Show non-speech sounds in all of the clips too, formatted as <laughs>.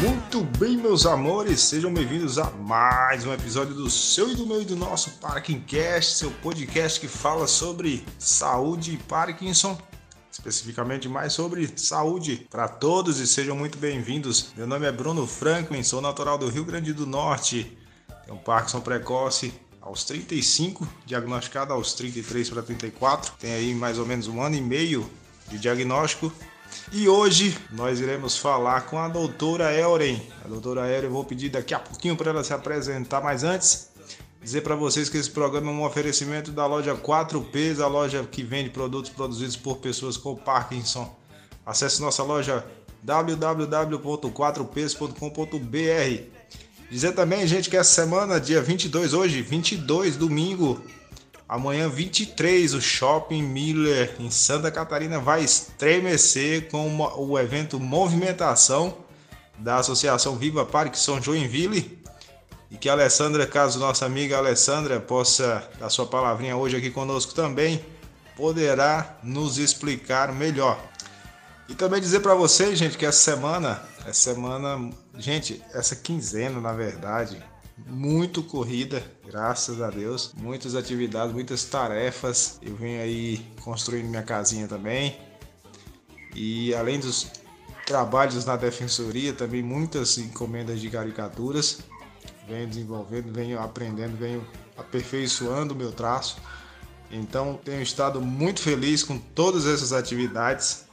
Muito bem, meus amores, sejam bem-vindos a mais um episódio do seu e do meu e do nosso Parkingcast, seu podcast que fala sobre saúde e Parkinson, especificamente mais sobre saúde para todos e sejam muito bem-vindos. Meu nome é Bruno Franklin, sou natural do Rio Grande do Norte, tenho Parkinson precoce aos 35, diagnosticado aos 33 para 34, tem aí mais ou menos um ano e meio de diagnóstico e hoje nós iremos falar com a doutora Elren. A doutora Elren, eu vou pedir daqui a pouquinho para ela se apresentar, mas antes, dizer para vocês que esse programa é um oferecimento da loja 4Ps, a loja que vende produtos produzidos por pessoas com Parkinson. Acesse nossa loja www.4ps.com.br. Dizer também, gente, que essa semana, dia 22, hoje, 22, domingo, Amanhã, 23, o Shopping Miller em Santa Catarina vai estremecer com uma, o evento Movimentação da Associação Viva Parkinson Joinville. E que a Alessandra, caso nossa amiga Alessandra possa dar sua palavrinha hoje aqui conosco também, poderá nos explicar melhor. E também dizer para vocês, gente, que essa semana, essa semana, gente, essa quinzena, na verdade, muito corrida, graças a Deus. Muitas atividades, muitas tarefas. Eu venho aí construindo minha casinha também. E além dos trabalhos na defensoria, também muitas encomendas de caricaturas. Venho desenvolvendo, venho aprendendo, venho aperfeiçoando o meu traço. Então tenho estado muito feliz com todas essas atividades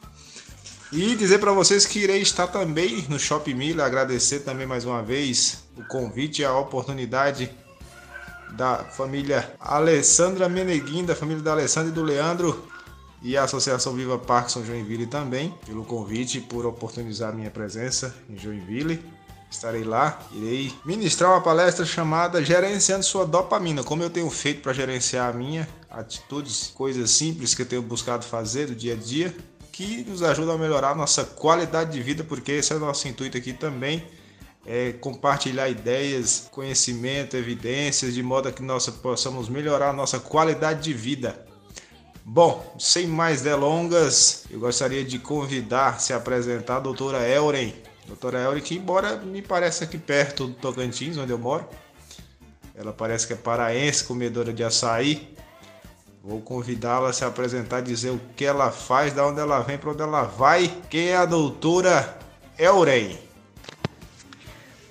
e dizer para vocês que irei estar também no Shopping Miller, agradecer também mais uma vez o convite e a oportunidade da família Alessandra Meneguin, da família da Alessandra e do Leandro e a Associação Viva Parkinson Joinville também, pelo convite por oportunizar minha presença em Joinville. Estarei lá, irei ministrar uma palestra chamada Gerenciando Sua Dopamina, como eu tenho feito para gerenciar a minha, atitudes, coisas simples que eu tenho buscado fazer do dia a dia que nos ajuda a melhorar a nossa qualidade de vida, porque esse é o nosso intuito aqui também, é compartilhar ideias, conhecimento, evidências, de modo que nós possamos melhorar a nossa qualidade de vida. Bom, sem mais delongas, eu gostaria de convidar, se apresentar a doutora Elren. Doutora Elren, que embora me pareça aqui perto do Tocantins, onde eu moro, ela parece que é paraense, comedora de açaí, Vou convidá-la a se apresentar, dizer o que ela faz, da onde ela vem, para onde ela vai. Quem é a doutora Elrey?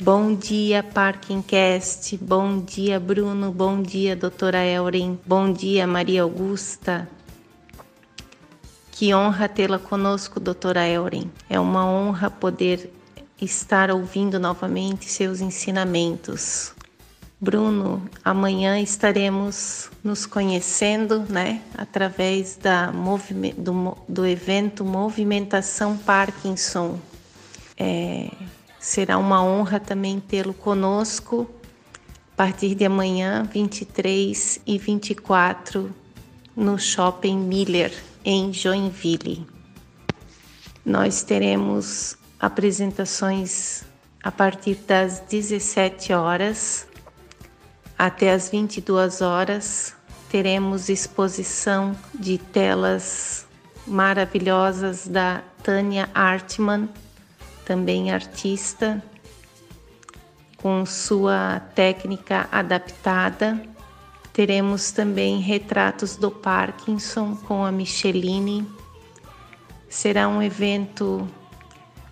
Bom dia, Parkingcast. Bom dia, Bruno. Bom dia, doutora Elren. Bom dia, Maria Augusta. Que honra tê-la conosco, doutora Elren. É uma honra poder estar ouvindo novamente seus ensinamentos. Bruno, amanhã estaremos nos conhecendo, né, através da do, do evento Movimentação Parkinson. É, será uma honra também tê-lo conosco a partir de amanhã, 23 e 24, no Shopping Miller, em Joinville. Nós teremos apresentações a partir das 17 horas até as 22 horas teremos exposição de telas maravilhosas da Tânia Artman, também artista, com sua técnica adaptada. Teremos também retratos do Parkinson com a Micheline. Será um evento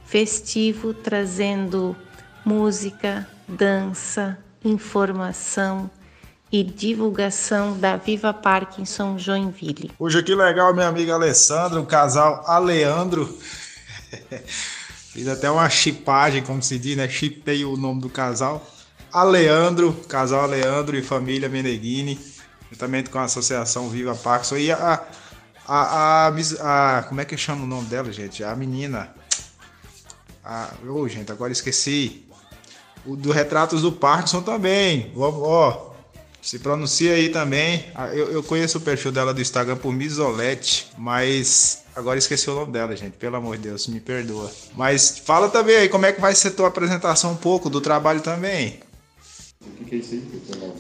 festivo trazendo música, dança, informação e divulgação da Viva Parkinson Joinville. Hoje que legal, minha amiga Alessandra, o casal Aleandro. <laughs> Fiz até uma chipagem, como se diz, né? Chipei o nome do casal. Aleandro, casal Aleandro e família Meneghini, juntamente com a Associação Viva Parkinson. E a, a, a, a, Como é que chama o nome dela, gente? A menina. A, oh, gente, agora esqueci. O do Retratos do Parkinson também. Ó, se pronuncia aí também. Ah, eu, eu conheço o perfil dela do Instagram por Misolete, mas agora esqueci o nome dela, gente. Pelo amor de Deus, me perdoa. Mas fala também aí, como é que vai ser tua apresentação um pouco do trabalho também?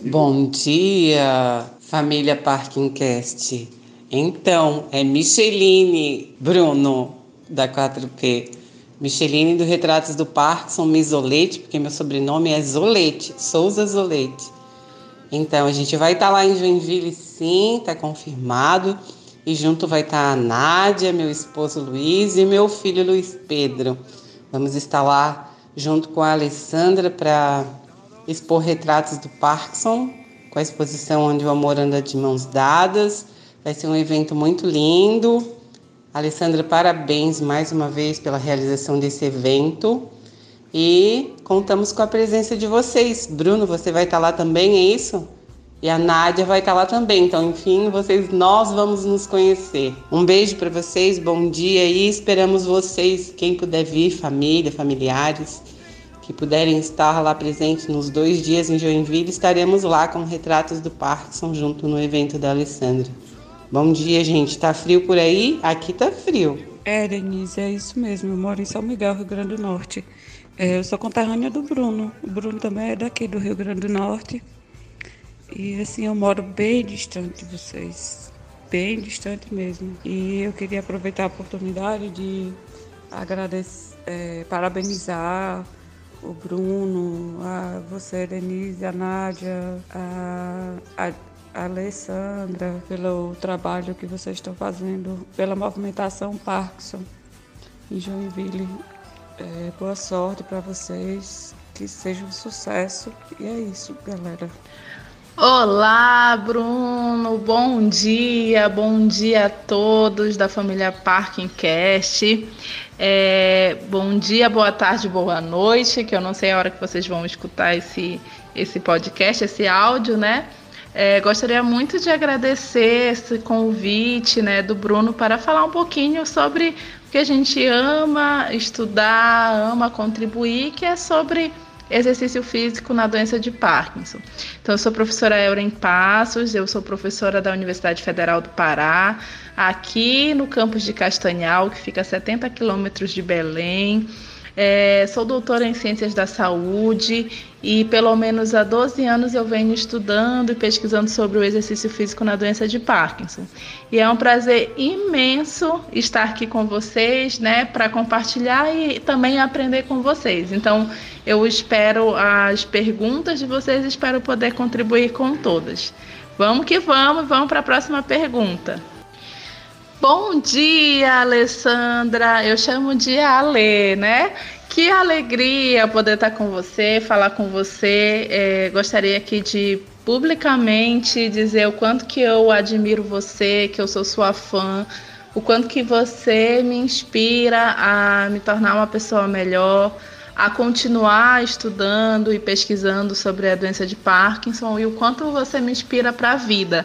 Bom dia, família Parkingcast. Então, é Micheline Bruno, da 4P. Micheline do Retratos do Parkinson Misolete, porque meu sobrenome é Zolete, Souza Zolete. Então, a gente vai estar tá lá em Joinville, sim, tá confirmado. E junto vai estar tá a Nádia, meu esposo Luiz e meu filho Luiz Pedro. Vamos estar lá junto com a Alessandra para expor retratos do Parkinson, com a exposição Onde o Amor Anda de Mãos Dadas. Vai ser um evento muito lindo. Alessandra, parabéns mais uma vez pela realização desse evento. E contamos com a presença de vocês. Bruno, você vai estar lá também, é isso? E a Nádia vai estar lá também. Então, enfim, vocês, nós vamos nos conhecer. Um beijo para vocês, bom dia e esperamos vocês, quem puder vir, família, familiares, que puderem estar lá presentes nos dois dias em Joinville, estaremos lá com retratos do Parkinson junto no evento da Alessandra. Bom dia, gente. Tá frio por aí? Aqui tá frio. É, Denise, é isso mesmo. Eu moro em São Miguel, Rio Grande do Norte. É, eu sou conterrânea do Bruno. O Bruno também é daqui do Rio Grande do Norte. E assim, eu moro bem distante de vocês, bem distante mesmo. E eu queria aproveitar a oportunidade de agradecer, é, parabenizar o Bruno, a você, Denise, a Nádia, a, a, a Alessandra, pelo trabalho que vocês estão fazendo, pela movimentação Parkinson em Joinville. É, boa sorte para vocês, que seja um sucesso. E é isso, galera. Olá, Bruno. Bom dia, bom dia a todos da família Parking Cast. É, bom dia, boa tarde, boa noite, que eu não sei a hora que vocês vão escutar esse, esse podcast, esse áudio, né? É, gostaria muito de agradecer esse convite né, do Bruno para falar um pouquinho sobre o que a gente ama estudar, ama contribuir, que é sobre exercício físico na doença de Parkinson. Então, eu sou professora Euren Passos, eu sou professora da Universidade Federal do Pará, aqui no campus de Castanhal, que fica a 70 quilômetros de Belém. É, sou doutora em Ciências da Saúde e pelo menos há 12 anos eu venho estudando e pesquisando sobre o exercício físico na doença de Parkinson. E é um prazer imenso estar aqui com vocês, né, para compartilhar e também aprender com vocês. Então, eu espero as perguntas de vocês, espero poder contribuir com todas. Vamos que vamos, vamos para a próxima pergunta. Bom dia, Alessandra. Eu chamo de Ale, né? Que alegria poder estar com você, falar com você. É, gostaria aqui de publicamente dizer o quanto que eu admiro você, que eu sou sua fã, o quanto que você me inspira a me tornar uma pessoa melhor, a continuar estudando e pesquisando sobre a doença de Parkinson e o quanto você me inspira para a vida.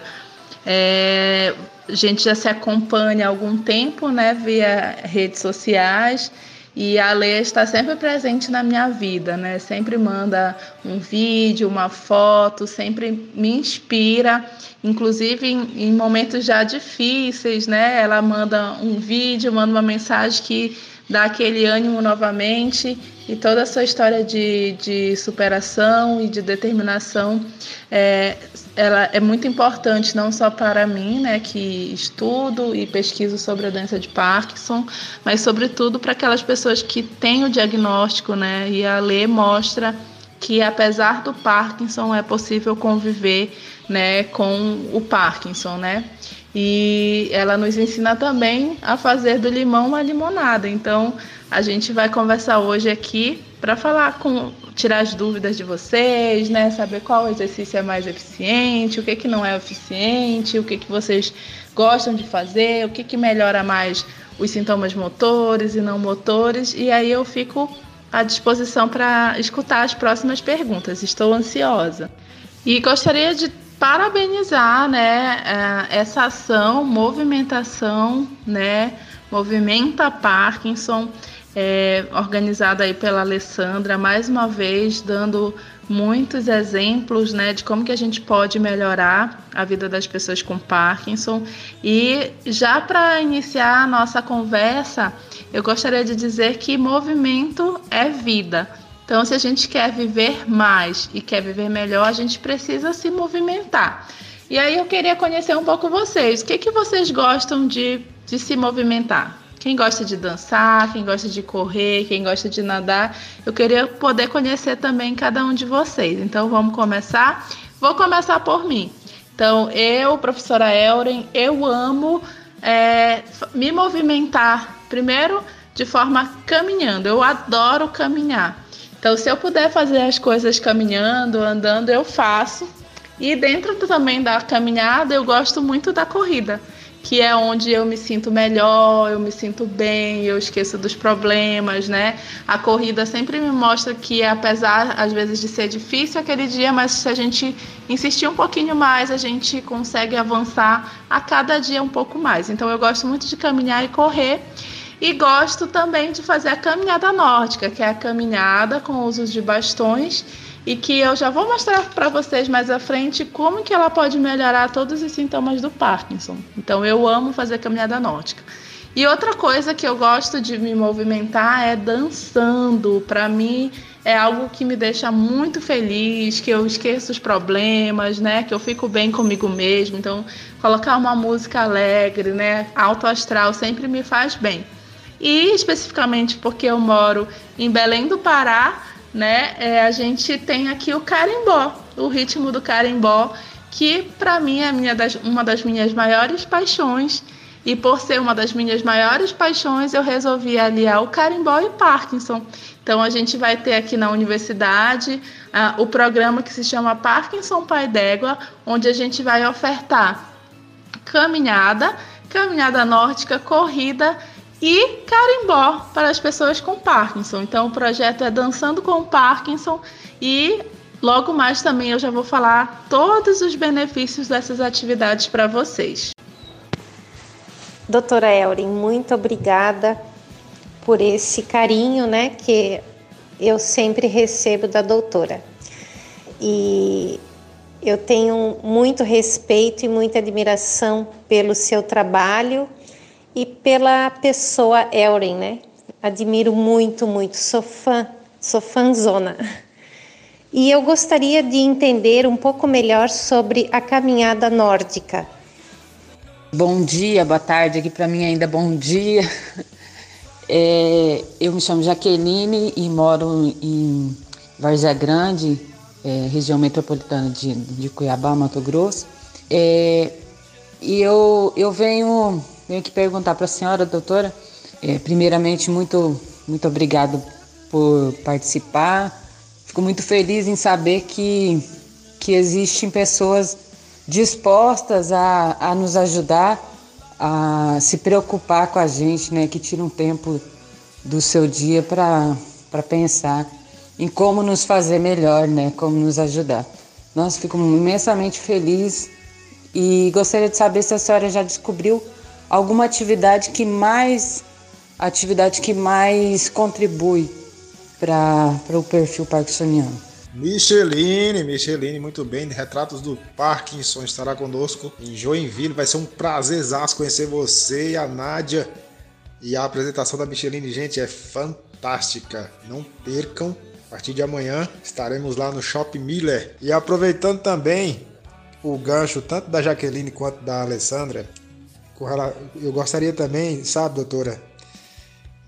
É, a gente já se acompanha há algum tempo, né, via redes sociais. E a Leia está sempre presente na minha vida, né? Sempre manda um vídeo, uma foto, sempre me inspira, inclusive em, em momentos já difíceis, né? Ela manda um vídeo, manda uma mensagem que dá aquele ânimo novamente e toda a sua história de, de superação e de determinação é, ela é muito importante não só para mim, né, que estudo e pesquiso sobre a doença de Parkinson, mas sobretudo para aquelas pessoas que têm o diagnóstico, né, e a lei mostra que apesar do Parkinson é possível conviver, né, com o Parkinson, né? E ela nos ensina também a fazer do limão uma limonada. Então, a gente vai conversar hoje aqui para falar com tirar as dúvidas de vocês, né? Saber qual exercício é mais eficiente, o que que não é eficiente, o que que vocês gostam de fazer, o que que melhora mais os sintomas motores e não motores. E aí eu fico à disposição para escutar as próximas perguntas. Estou ansiosa. E gostaria de parabenizar, né, é, essa ação, movimentação, né, movimenta Parkinson, é, organizada aí pela Alessandra, mais uma vez dando muitos exemplos, né, de como que a gente pode melhorar a vida das pessoas com Parkinson. E já para iniciar a nossa conversa, eu gostaria de dizer que movimento é vida. Então, se a gente quer viver mais e quer viver melhor, a gente precisa se movimentar. E aí eu queria conhecer um pouco vocês. O que, que vocês gostam de, de se movimentar? Quem gosta de dançar, quem gosta de correr, quem gosta de nadar, eu queria poder conhecer também cada um de vocês. Então vamos começar? Vou começar por mim. Então, eu, professora Elren, eu amo é, me movimentar, primeiro de forma caminhando. Eu adoro caminhar. Então, se eu puder fazer as coisas caminhando, andando, eu faço. E dentro também da caminhada, eu gosto muito da corrida que é onde eu me sinto melhor, eu me sinto bem, eu esqueço dos problemas, né? A corrida sempre me mostra que, apesar às vezes de ser difícil aquele dia, mas se a gente insistir um pouquinho mais, a gente consegue avançar a cada dia um pouco mais. Então, eu gosto muito de caminhar e correr. E gosto também de fazer a caminhada nórdica, que é a caminhada com uso de bastões e que eu já vou mostrar para vocês mais à frente como que ela pode melhorar todos os sintomas do Parkinson. Então eu amo fazer caminhada nórdica. E outra coisa que eu gosto de me movimentar é dançando. Para mim é algo que me deixa muito feliz, que eu esqueço os problemas, né? Que eu fico bem comigo mesmo. Então colocar uma música alegre, né? Alto astral sempre me faz bem. E especificamente porque eu moro em Belém do Pará, né? É, a gente tem aqui o carimbó, o ritmo do carimbó, que para mim é minha das, uma das minhas maiores paixões. E por ser uma das minhas maiores paixões, eu resolvi aliar o carimbó e Parkinson. Então a gente vai ter aqui na universidade uh, o programa que se chama Parkinson Pai d'Égua, onde a gente vai ofertar caminhada, caminhada nórdica, corrida e carimbó para as pessoas com Parkinson. Então o projeto é Dançando com Parkinson e logo mais também eu já vou falar todos os benefícios dessas atividades para vocês. Doutora Elrin, muito obrigada por esse carinho, né, que eu sempre recebo da doutora. E eu tenho muito respeito e muita admiração pelo seu trabalho e pela pessoa Elren, né? Admiro muito, muito, sou fã, sou fãzona. E eu gostaria de entender um pouco melhor sobre a caminhada nórdica. Bom dia, boa tarde, aqui para mim ainda bom dia. <laughs> É, eu me chamo Jaqueline e moro em Várzea Grande, é, região metropolitana de, de Cuiabá, Mato Grosso. É, e eu, eu venho Venho aqui perguntar para a senhora, doutora. É, primeiramente, muito, muito obrigado por participar. Fico muito feliz em saber que, que existem pessoas dispostas a, a nos ajudar, a se preocupar com a gente, né? Que tiram um tempo do seu dia para pensar em como nos fazer melhor, né? Como nos ajudar. Nossa, fico imensamente feliz e gostaria de saber se a senhora já descobriu alguma atividade que mais atividade que mais contribui para o perfil parkinsoniano. Micheline, Micheline, muito bem. Retratos do Parkinson estará conosco em Joinville. Vai ser um prazer conhecer você e a Nádia. E a apresentação da Micheline, gente, é fantástica. Não percam. A partir de amanhã estaremos lá no Shopping Miller. E aproveitando também o gancho tanto da Jaqueline quanto da Alessandra, eu gostaria também, sabe, doutora,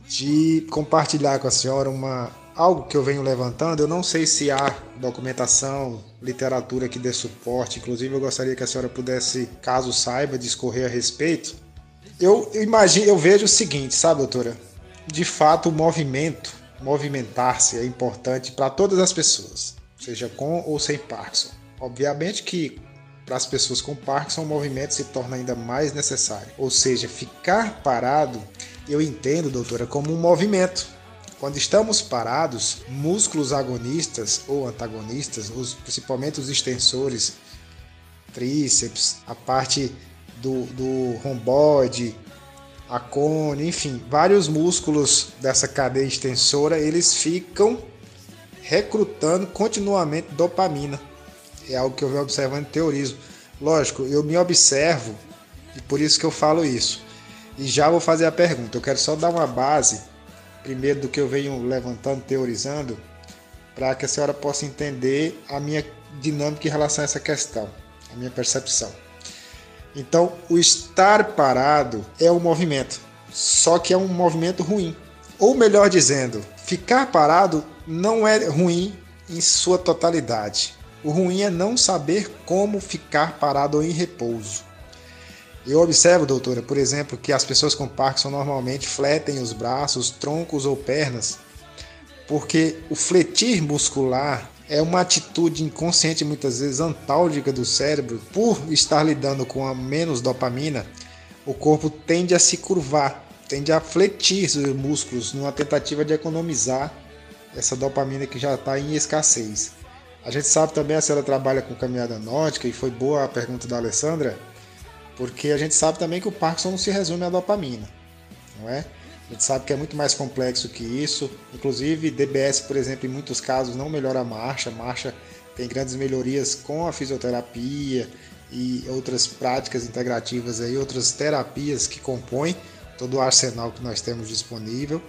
de compartilhar com a senhora uma algo que eu venho levantando. Eu não sei se há documentação, literatura que dê suporte. Inclusive, eu gostaria que a senhora pudesse, caso saiba, discorrer a respeito. Eu, imagino, eu vejo o seguinte, sabe, doutora? De fato, o movimento, movimentar-se é importante para todas as pessoas, seja com ou sem Parkinson. Obviamente que para as pessoas com Parkinson, o movimento se torna ainda mais necessário. Ou seja, ficar parado, eu entendo, doutora, como um movimento. Quando estamos parados, músculos agonistas ou antagonistas, os, principalmente os extensores, tríceps, a parte do, do romboide, a cone, enfim, vários músculos dessa cadeia extensora, eles ficam recrutando continuamente dopamina é algo que eu venho observando e teorizo. Lógico, eu me observo e por isso que eu falo isso. E já vou fazer a pergunta. Eu quero só dar uma base, primeiro, do que eu venho levantando, teorizando, para que a senhora possa entender a minha dinâmica em relação a essa questão, a minha percepção. Então, o estar parado é o movimento. só que é um movimento ruim. Ou melhor dizendo, ficar parado não é ruim em sua totalidade. O ruim é não saber como ficar parado em repouso. Eu observo, doutora, por exemplo, que as pessoas com Parkinson normalmente fletem os braços, troncos ou pernas, porque o fletir muscular é uma atitude inconsciente, muitas vezes antálgica do cérebro. Por estar lidando com a menos dopamina, o corpo tende a se curvar, tende a fletir os músculos numa tentativa de economizar essa dopamina que já está em escassez. A gente sabe também, a senhora trabalha com caminhada nórdica e foi boa a pergunta da Alessandra, porque a gente sabe também que o Parkinson não se resume à dopamina, não é? A gente sabe que é muito mais complexo que isso. Inclusive, DBS, por exemplo, em muitos casos não melhora a marcha. A marcha tem grandes melhorias com a fisioterapia e outras práticas integrativas aí, outras terapias que compõem todo o arsenal que nós temos disponível.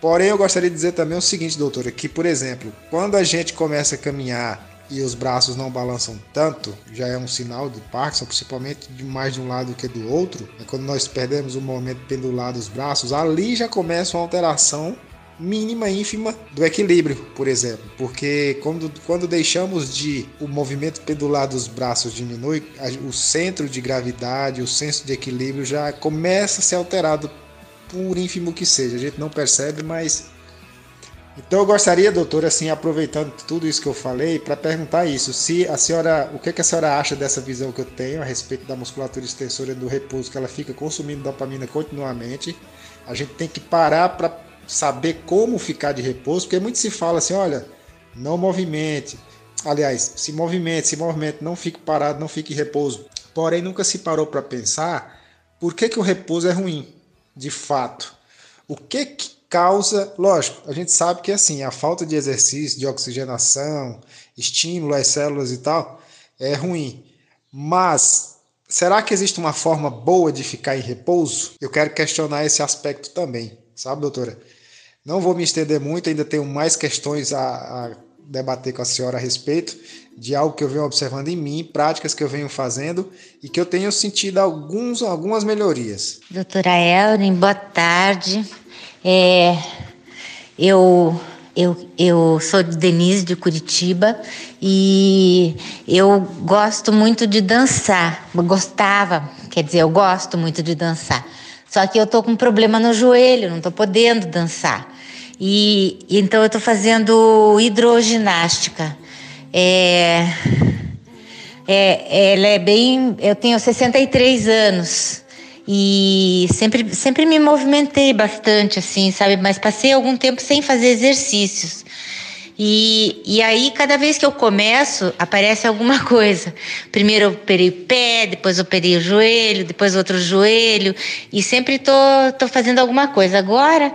Porém, eu gostaria de dizer também o seguinte, doutora, que, por exemplo, quando a gente começa a caminhar e os braços não balançam tanto, já é um sinal de Parkinson, principalmente de mais de um lado que do outro. É quando nós perdemos o movimento pendular dos braços, ali já começa uma alteração mínima, ínfima do equilíbrio, por exemplo. Porque quando, quando deixamos de o movimento pendular dos braços diminui, o centro de gravidade, o senso de equilíbrio já começa a ser alterado por ínfimo que seja. A gente não percebe, mas. Então eu gostaria, doutora, assim, aproveitando tudo isso que eu falei, para perguntar isso. Se a senhora, o que, que a senhora acha dessa visão que eu tenho a respeito da musculatura extensora do repouso, que ela fica consumindo dopamina continuamente. A gente tem que parar para saber como ficar de repouso, porque muito se fala assim, olha, não movimente. Aliás, se movimente, se movimente, não fique parado, não fique em repouso. Porém, nunca se parou para pensar por que, que o repouso é ruim de fato. O que, que causa, lógico, a gente sabe que assim, a falta de exercício, de oxigenação, estímulo às células e tal, é ruim. Mas será que existe uma forma boa de ficar em repouso? Eu quero questionar esse aspecto também, sabe, doutora? Não vou me estender muito, ainda tenho mais questões a, a debater com a senhora a respeito de algo que eu venho observando em mim, práticas que eu venho fazendo e que eu tenho sentido alguns, algumas melhorias. Doutora Elrin, boa tarde. É, eu, eu, eu sou Denise de Curitiba e eu gosto muito de dançar. Gostava, quer dizer, eu gosto muito de dançar. Só que eu tô com um problema no joelho, não tô podendo dançar. E então eu estou fazendo hidroginástica. É, é, ela é bem. Eu tenho 63 anos e sempre, sempre me movimentei bastante, assim, sabe? Mas passei algum tempo sem fazer exercícios. E, e aí, cada vez que eu começo, aparece alguma <laughs> coisa. Primeiro eu operei o pé, depois eu operei o joelho, depois outro joelho, e sempre tô, tô fazendo alguma coisa. Agora,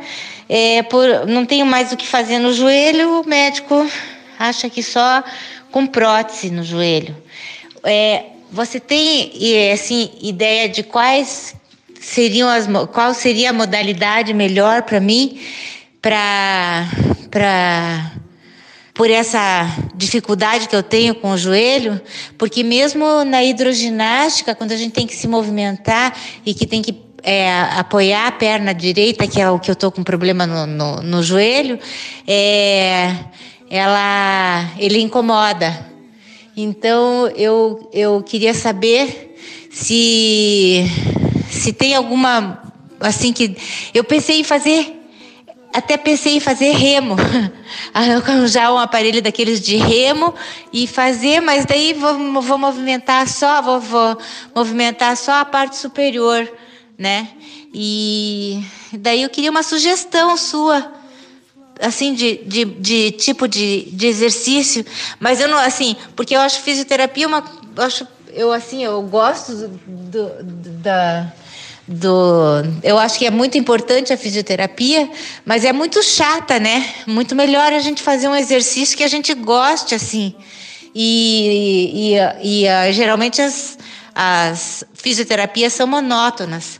é, por, não tenho mais o que fazer no joelho, o médico acha que só com prótese no joelho. É, você tem assim ideia de quais seriam as qual seria a modalidade melhor para mim para para por essa dificuldade que eu tenho com o joelho, porque mesmo na hidroginástica, quando a gente tem que se movimentar e que tem que é, apoiar a perna direita, que é o que eu estou com problema no, no, no joelho, é, ela, ele incomoda. Então eu, eu queria saber se, se tem alguma assim que eu pensei em fazer até pensei em fazer remo, <laughs> arranjar um aparelho daqueles de remo e fazer, mas daí vou, vou movimentar só, vou, vou movimentar só a parte superior, né? E daí eu queria uma sugestão sua assim de, de, de, tipo de, de exercício, mas eu não assim, porque eu acho fisioterapia uma eu acho eu assim, eu gosto do, do, da do eu acho que é muito importante a fisioterapia, mas é muito chata, né? Muito melhor a gente fazer um exercício que a gente goste assim. E, e, e, ah, geralmente as, as fisioterapias são monótonas.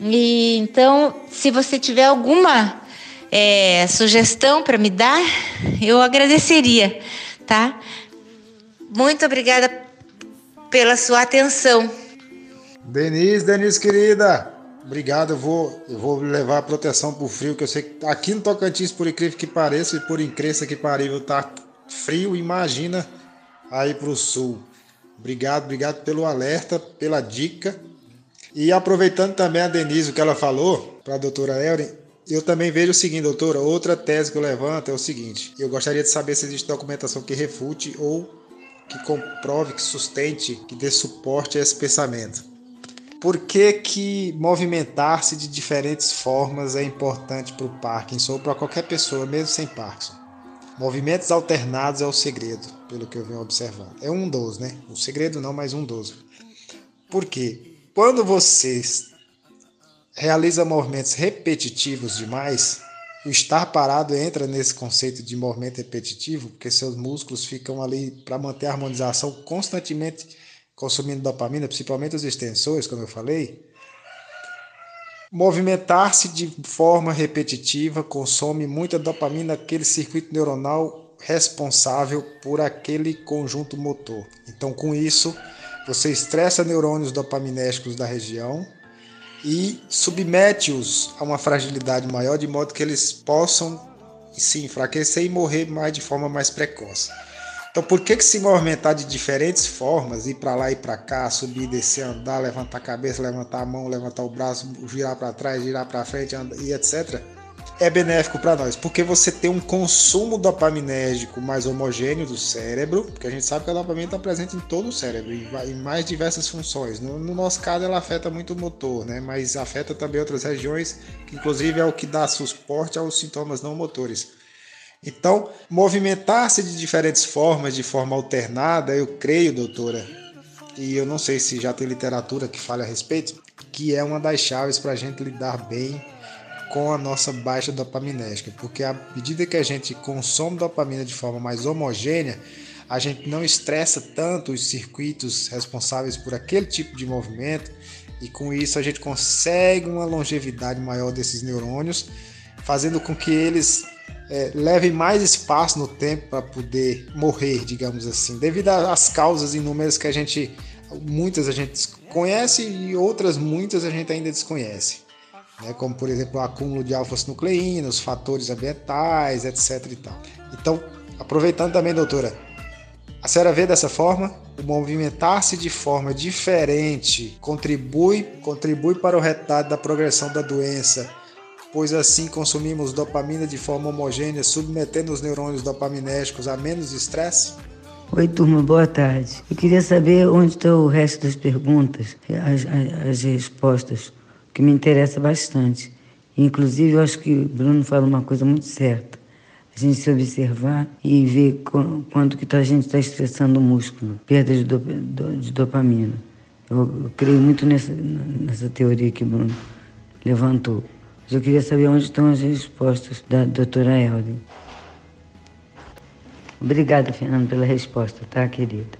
E, então, se você tiver alguma é, sugestão para me dar, eu agradeceria, tá? Muito obrigada pela sua atenção. Denise, Denise querida, Obrigado, eu vou, eu vou levar a proteção pro frio, que eu sei que aqui no Tocantins, por incrível que pareça, e por incrível que parível, tá frio, imagina aí pro sul. Obrigado, obrigado pelo alerta, pela dica. E aproveitando também a Denise, o que ela falou para a doutora Elren, eu também vejo o seguinte, doutora, outra tese que eu levanto é o seguinte, eu gostaria de saber se existe documentação que refute ou que comprove, que sustente, que dê suporte a esse pensamento. Por que, que movimentar-se de diferentes formas é importante para o Parkinson ou para qualquer pessoa, mesmo sem Parkinson? Movimentos alternados é o segredo, pelo que eu venho observando. É um dos, né? O segredo não, mas um dos. Por quê? Quando você realiza movimentos repetitivos demais, o estar parado entra nesse conceito de movimento repetitivo, porque seus músculos ficam ali para manter a harmonização constantemente consumindo dopamina, principalmente os extensores, como eu falei, movimentar-se de forma repetitiva consome muita dopamina, aquele circuito neuronal responsável por aquele conjunto motor. Então, com isso, você estressa neurônios dopaminérgicos da região e submete-os a uma fragilidade maior, de modo que eles possam se enfraquecer e morrer mais de forma mais precoce. Então, por que, que se movimentar de diferentes formas, ir para lá e para cá, subir, descer, andar, levantar a cabeça, levantar a mão, levantar o braço, girar para trás, girar para frente andar, e etc., é benéfico para nós? Porque você tem um consumo dopaminérgico mais homogêneo do cérebro, porque a gente sabe que a dopamina está presente em todo o cérebro, em mais diversas funções. No, no nosso caso, ela afeta muito o motor, né? mas afeta também outras regiões, que inclusive é o que dá suporte aos sintomas não motores. Então, movimentar-se de diferentes formas, de forma alternada, eu creio, doutora, e eu não sei se já tem literatura que fale a respeito, que é uma das chaves para a gente lidar bem com a nossa baixa dopaminérgica, porque à medida que a gente consome dopamina de forma mais homogênea, a gente não estressa tanto os circuitos responsáveis por aquele tipo de movimento e com isso a gente consegue uma longevidade maior desses neurônios, fazendo com que eles é, mais espaço no tempo para poder morrer, digamos assim, devido às causas inúmeras que a gente, muitas a gente conhece e outras muitas a gente ainda desconhece, né? como por exemplo o acúmulo de alfa-nucleína, os fatores ambientais, etc. E tal. Então, aproveitando também, doutora, a senhora vê dessa forma? O movimentar-se de forma diferente contribui, contribui para o retardo da progressão da doença pois assim consumimos dopamina de forma homogênea, submetendo os neurônios dopaminérgicos a menos estresse? Oi, turma, boa tarde. Eu queria saber onde está o resto das perguntas, as, as, as respostas, que me interessa bastante. Inclusive, eu acho que o Bruno fala uma coisa muito certa. A gente se observar e ver quanto que tá, a gente está estressando o músculo, perda de, de dopamina. Eu, eu creio muito nessa, nessa teoria que o Bruno levantou. Eu queria saber onde estão as respostas da doutora Helden. Obrigada, Fernando, pela resposta, tá, querida?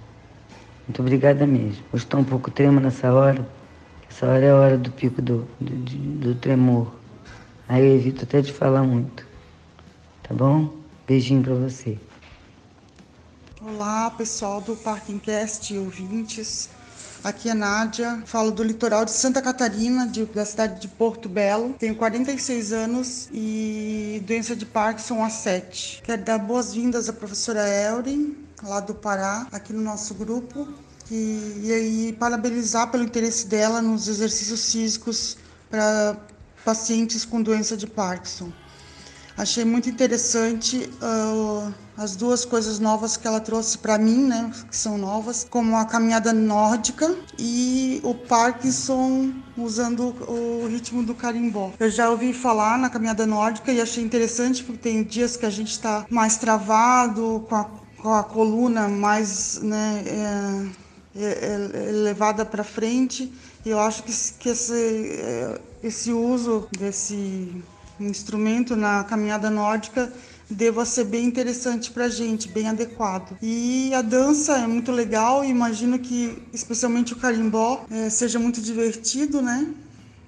Muito obrigada mesmo. Hoje está um pouco trema nessa hora. Essa hora é a hora do pico do, do, do tremor. Aí eu evito até de falar muito. Tá bom? Beijinho para você. Olá, pessoal do Parking Cast, ouvintes. Aqui é Nádia, falo do litoral de Santa Catarina, de, da cidade de Porto Belo. Tenho 46 anos e doença de Parkinson a 7. Quero dar boas-vindas à professora Elrin, lá do Pará, aqui no nosso grupo. E, e aí parabenizar pelo interesse dela nos exercícios físicos para pacientes com doença de Parkinson. Achei muito interessante uh, as duas coisas novas que ela trouxe para mim, né, que são novas, como a caminhada nórdica e o Parkinson usando o ritmo do carimbó. Eu já ouvi falar na caminhada nórdica e achei interessante porque tem dias que a gente está mais travado, com a, com a coluna mais né, é, é, é levada para frente. E eu acho que, que esse, é, esse uso desse um instrumento na caminhada nórdica deva ser bem interessante para gente, bem adequado. E a dança é muito legal, imagino que especialmente o carimbó é, seja muito divertido, né?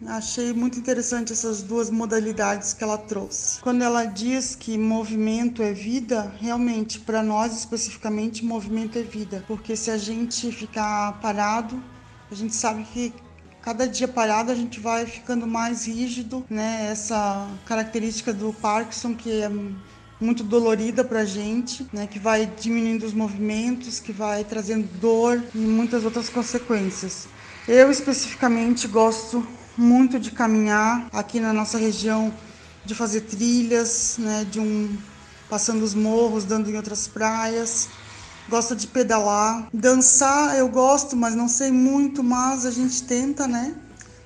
Achei muito interessante essas duas modalidades que ela trouxe. Quando ela diz que movimento é vida, realmente, para nós especificamente, movimento é vida. Porque se a gente ficar parado, a gente sabe que cada dia parado a gente vai ficando mais rígido, né? Essa característica do Parkinson que é muito dolorida para a gente, né? Que vai diminuindo os movimentos, que vai trazendo dor e muitas outras consequências. Eu especificamente gosto muito de caminhar aqui na nossa região, de fazer trilhas, né? De um passando os morros, dando em outras praias gosta de pedalar. Dançar eu gosto, mas não sei muito, mas a gente tenta, né?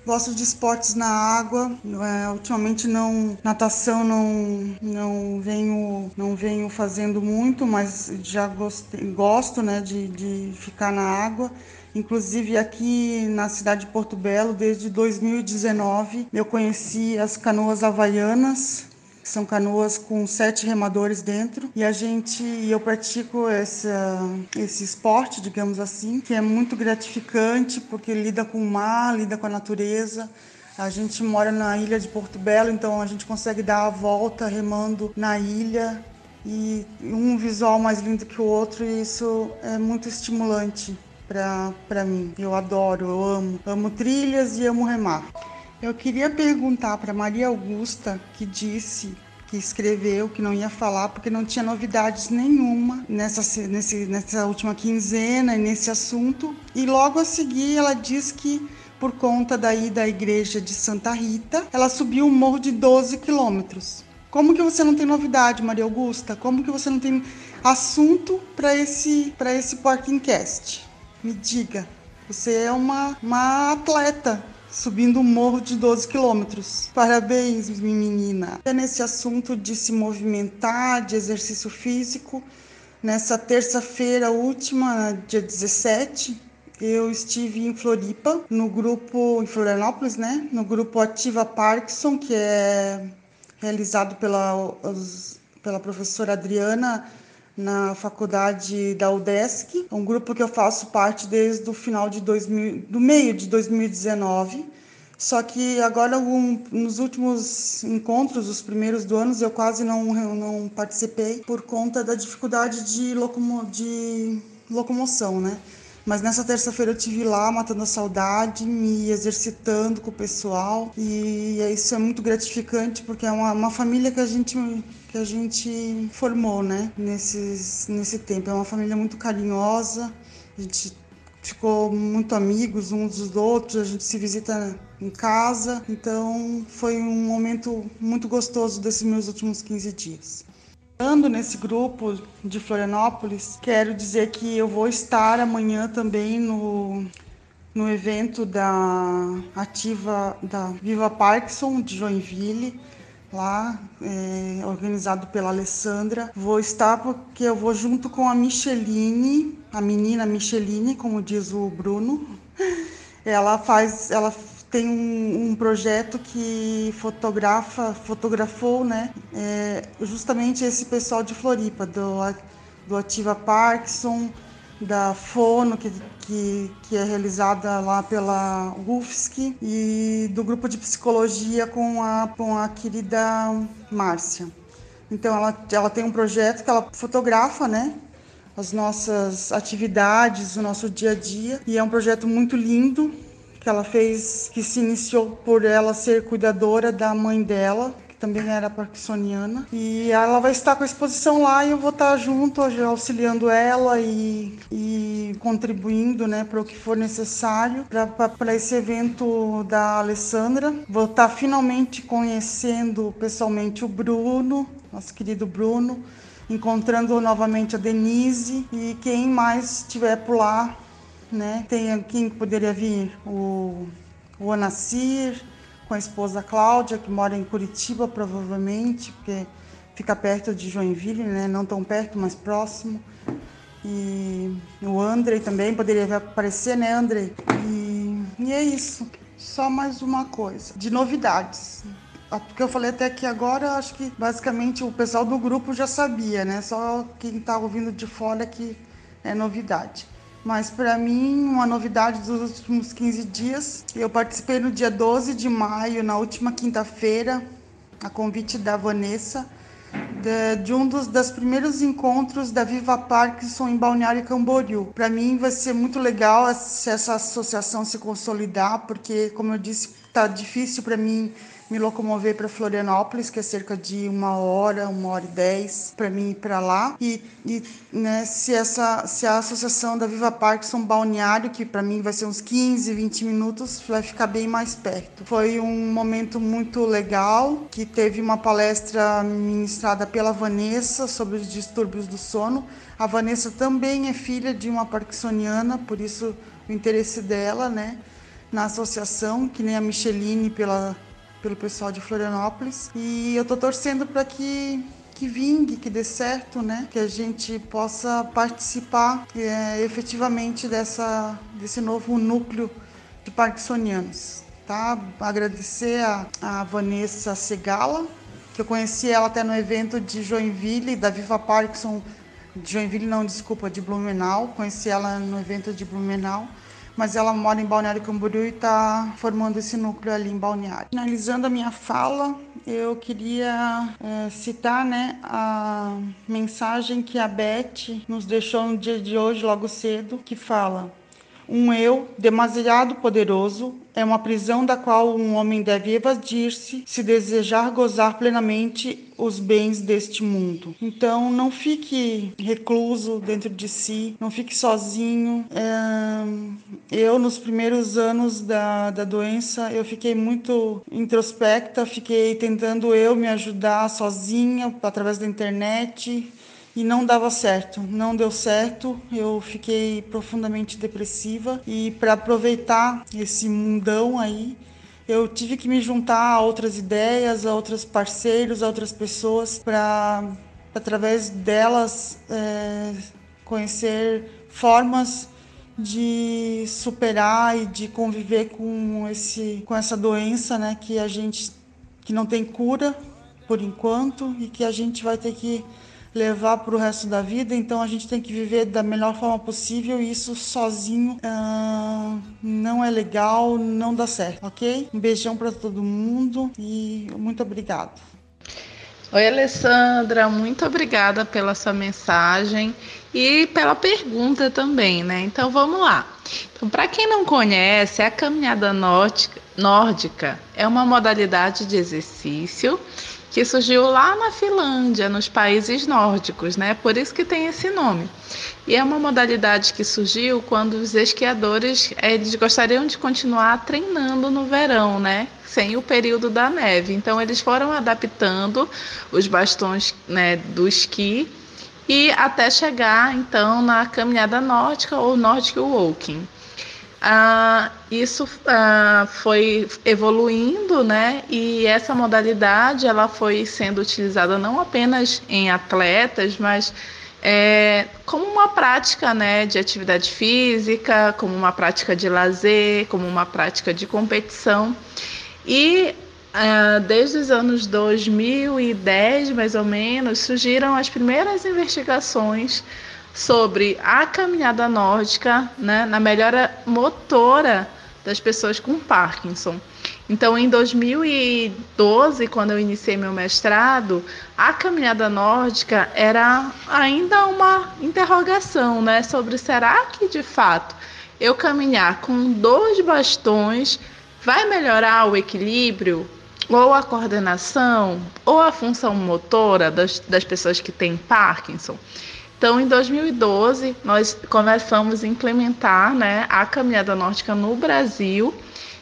Gosto de esportes na água. É, ultimamente não natação não não venho não venho fazendo muito, mas já gostei, gosto, né, de, de ficar na água. Inclusive aqui na cidade de Porto Belo, desde 2019, eu conheci as canoas havaianas, são canoas com sete remadores dentro e a gente eu pratico essa, esse esporte, digamos assim, que é muito gratificante porque lida com o mar, lida com a natureza. A gente mora na ilha de Porto Belo, então a gente consegue dar a volta remando na ilha e um visual mais lindo que o outro e isso é muito estimulante para mim. Eu adoro, eu amo. Amo trilhas e amo remar. Eu queria perguntar para Maria Augusta, que disse que escreveu que não ia falar porque não tinha novidades nenhuma nessa, nesse, nessa última quinzena e nesse assunto. E logo a seguir ela diz que por conta daí da igreja de Santa Rita, ela subiu um morro de 12 quilômetros. Como que você não tem novidade, Maria Augusta? Como que você não tem assunto para esse para esse Parkingcast? Me diga. Você é uma, uma atleta subindo um morro de 12 quilômetros. Parabéns, menina. É nesse assunto de se movimentar, de exercício físico. Nessa terça-feira última, dia 17, eu estive em Floripa, no grupo, em Florianópolis, né? No grupo Ativa Parkinson, que é realizado pela, pela professora Adriana na faculdade da UDESC, um grupo que eu faço parte desde o final de 2000, do meio de 2019. Só que agora, um, nos últimos encontros, os primeiros do ano, eu quase não, não participei por conta da dificuldade de, locomo, de locomoção, né? Mas nessa terça-feira eu tive lá matando a saudade, me exercitando com o pessoal e isso é muito gratificante porque é uma, uma família que a gente que a gente formou, né, nesses, nesse tempo. É uma família muito carinhosa, a gente ficou muito amigos uns dos outros, a gente se visita em casa, então foi um momento muito gostoso desses meus últimos 15 dias. Ando nesse grupo de Florianópolis, quero dizer que eu vou estar amanhã também no, no evento da ativa da Viva Parkinson de Joinville lá, é, organizado pela Alessandra. Vou estar porque eu vou junto com a Micheline, a menina Micheline, como diz o Bruno. Ela faz, ela tem um, um projeto que fotografa, fotografou, né, é, justamente esse pessoal de Floripa, do, do Ativa Parkinson, da Fono, que, que, que é realizada lá pela UFSC, e do grupo de psicologia com a, com a querida Márcia. Então, ela, ela tem um projeto que ela fotografa, né? As nossas atividades, o nosso dia a dia, e é um projeto muito lindo que ela fez, que se iniciou por ela ser cuidadora da mãe dela, também era parkinsoniana. E ela vai estar com a exposição lá e eu vou estar junto, auxiliando ela e, e contribuindo né, para o que for necessário para esse evento da Alessandra. Vou estar finalmente conhecendo pessoalmente o Bruno, nosso querido Bruno, encontrando novamente a Denise e quem mais estiver por lá, né? Tem quem poderia vir o, o Anacir, com a esposa Cláudia, que mora em Curitiba, provavelmente, porque fica perto de Joinville, né? Não tão perto, mas próximo. E o Andrei também poderia aparecer, né, Andrei? E, e é isso. Só mais uma coisa, de novidades. O que eu falei até aqui agora, acho que basicamente o pessoal do grupo já sabia, né? Só quem está ouvindo de fora que é novidade. Mas para mim, uma novidade dos últimos 15 dias, eu participei no dia 12 de maio, na última quinta-feira, a convite da Vanessa, de, de um dos das primeiros encontros da Viva Parkinson em Balneário Camboriú. Para mim vai ser muito legal se essa associação se consolidar, porque como eu disse, tá difícil para mim me locomover para Florianópolis, que é cerca de uma hora, uma hora e dez para mim ir para lá. E, e né, se, essa, se a associação da Viva Parkinson Balneário, que para mim vai ser uns 15, 20 minutos, vai ficar bem mais perto. Foi um momento muito legal, que teve uma palestra ministrada pela Vanessa sobre os distúrbios do sono. A Vanessa também é filha de uma parkinsoniana, por isso o interesse dela, né? na associação, que nem a Micheline pela pelo pessoal de Florianópolis. E eu tô torcendo para que que vingue, que dê certo, né? Que a gente possa participar é, efetivamente dessa, desse novo núcleo de parkinsonianos, tá? Agradecer a, a Vanessa Segala, que eu conheci ela até no evento de Joinville, da Viva Parkinson, de Joinville não, desculpa, de Blumenau, conheci ela no evento de Blumenau mas ela mora em Balneário Camboriú e está formando esse núcleo ali em Balneário. Finalizando a minha fala, eu queria é, citar né, a mensagem que a Beth nos deixou no dia de hoje, logo cedo, que fala um eu demasiado poderoso é uma prisão da qual um homem deve evadir-se se desejar gozar plenamente os bens deste mundo. Então, não fique recluso dentro de si, não fique sozinho. É... Eu, nos primeiros anos da, da doença, eu fiquei muito introspecta, fiquei tentando eu me ajudar sozinha através da internet e não dava certo, não deu certo. Eu fiquei profundamente depressiva e para aproveitar esse mundão aí, eu tive que me juntar a outras ideias, a outros parceiros, a outras pessoas para através delas é, conhecer formas de superar e de conviver com esse com essa doença, né, que a gente que não tem cura por enquanto e que a gente vai ter que levar para o resto da vida, então a gente tem que viver da melhor forma possível e isso sozinho uh, não é legal, não dá certo, ok? Um beijão para todo mundo e muito obrigado. Oi, Alessandra, muito obrigada pela sua mensagem e pela pergunta também, né? Então vamos lá. Então, para quem não conhece, a caminhada nórdica é uma modalidade de exercício que surgiu lá na Finlândia, nos países nórdicos, né? Por isso que tem esse nome. E é uma modalidade que surgiu quando os esquiadores eles gostariam de continuar treinando no verão, né? Sem o período da neve. Então eles foram adaptando os bastões né, do esqui e até chegar então na caminhada nórdica ou Nordic Walking. Ah, isso ah, foi evoluindo, né? E essa modalidade ela foi sendo utilizada não apenas em atletas, mas é, como uma prática né, de atividade física, como uma prática de lazer, como uma prática de competição. E ah, desde os anos 2010, mais ou menos, surgiram as primeiras investigações sobre a caminhada nórdica né, na melhora motora das pessoas com Parkinson. Então, em 2012, quando eu iniciei meu mestrado, a caminhada nórdica era ainda uma interrogação, né, sobre será que de fato eu caminhar com dois bastões vai melhorar o equilíbrio ou a coordenação ou a função motora das, das pessoas que têm Parkinson? Então, em 2012, nós começamos a implementar né, a caminhada nórdica no Brasil,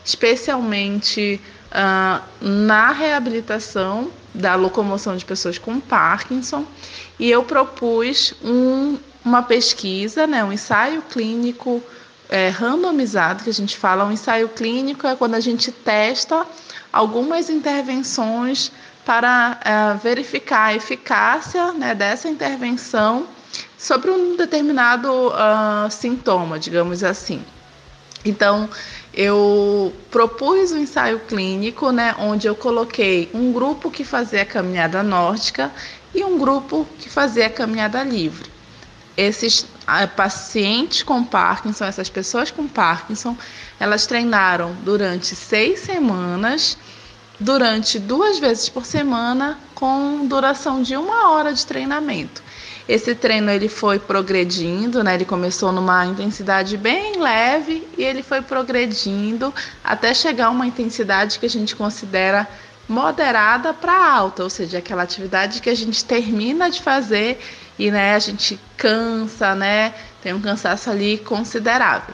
especialmente uh, na reabilitação da locomoção de pessoas com Parkinson. E eu propus um, uma pesquisa, né, um ensaio clínico é, randomizado, que a gente fala. Um ensaio clínico é quando a gente testa algumas intervenções para uh, verificar a eficácia né, dessa intervenção sobre um determinado uh, sintoma, digamos assim. Então, eu propus um ensaio clínico, né, onde eu coloquei um grupo que fazia caminhada nórdica e um grupo que fazia caminhada livre. Esses uh, pacientes com Parkinson, essas pessoas com Parkinson, elas treinaram durante seis semanas durante duas vezes por semana, com duração de uma hora de treinamento. Esse treino ele foi progredindo, né? Ele começou numa intensidade bem leve e ele foi progredindo até chegar a uma intensidade que a gente considera moderada para alta, ou seja, aquela atividade que a gente termina de fazer e né, a gente cansa, né? Tem um cansaço ali considerável.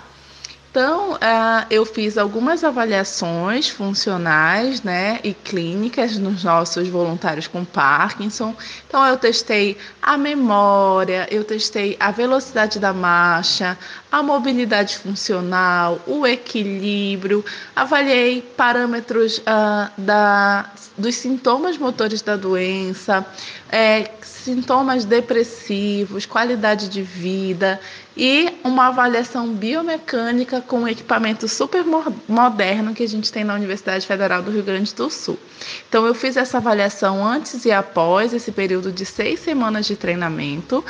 Então, uh, eu fiz algumas avaliações funcionais né, e clínicas nos nossos voluntários com Parkinson. Então, eu testei a memória, eu testei a velocidade da marcha, a mobilidade funcional, o equilíbrio, avaliei parâmetros uh, da, dos sintomas motores da doença, é, sintomas depressivos, qualidade de vida e uma avaliação biomecânica com um equipamento super moderno que a gente tem na Universidade Federal do Rio Grande do Sul. Então, eu fiz essa avaliação antes e após esse período de seis semanas de treinamento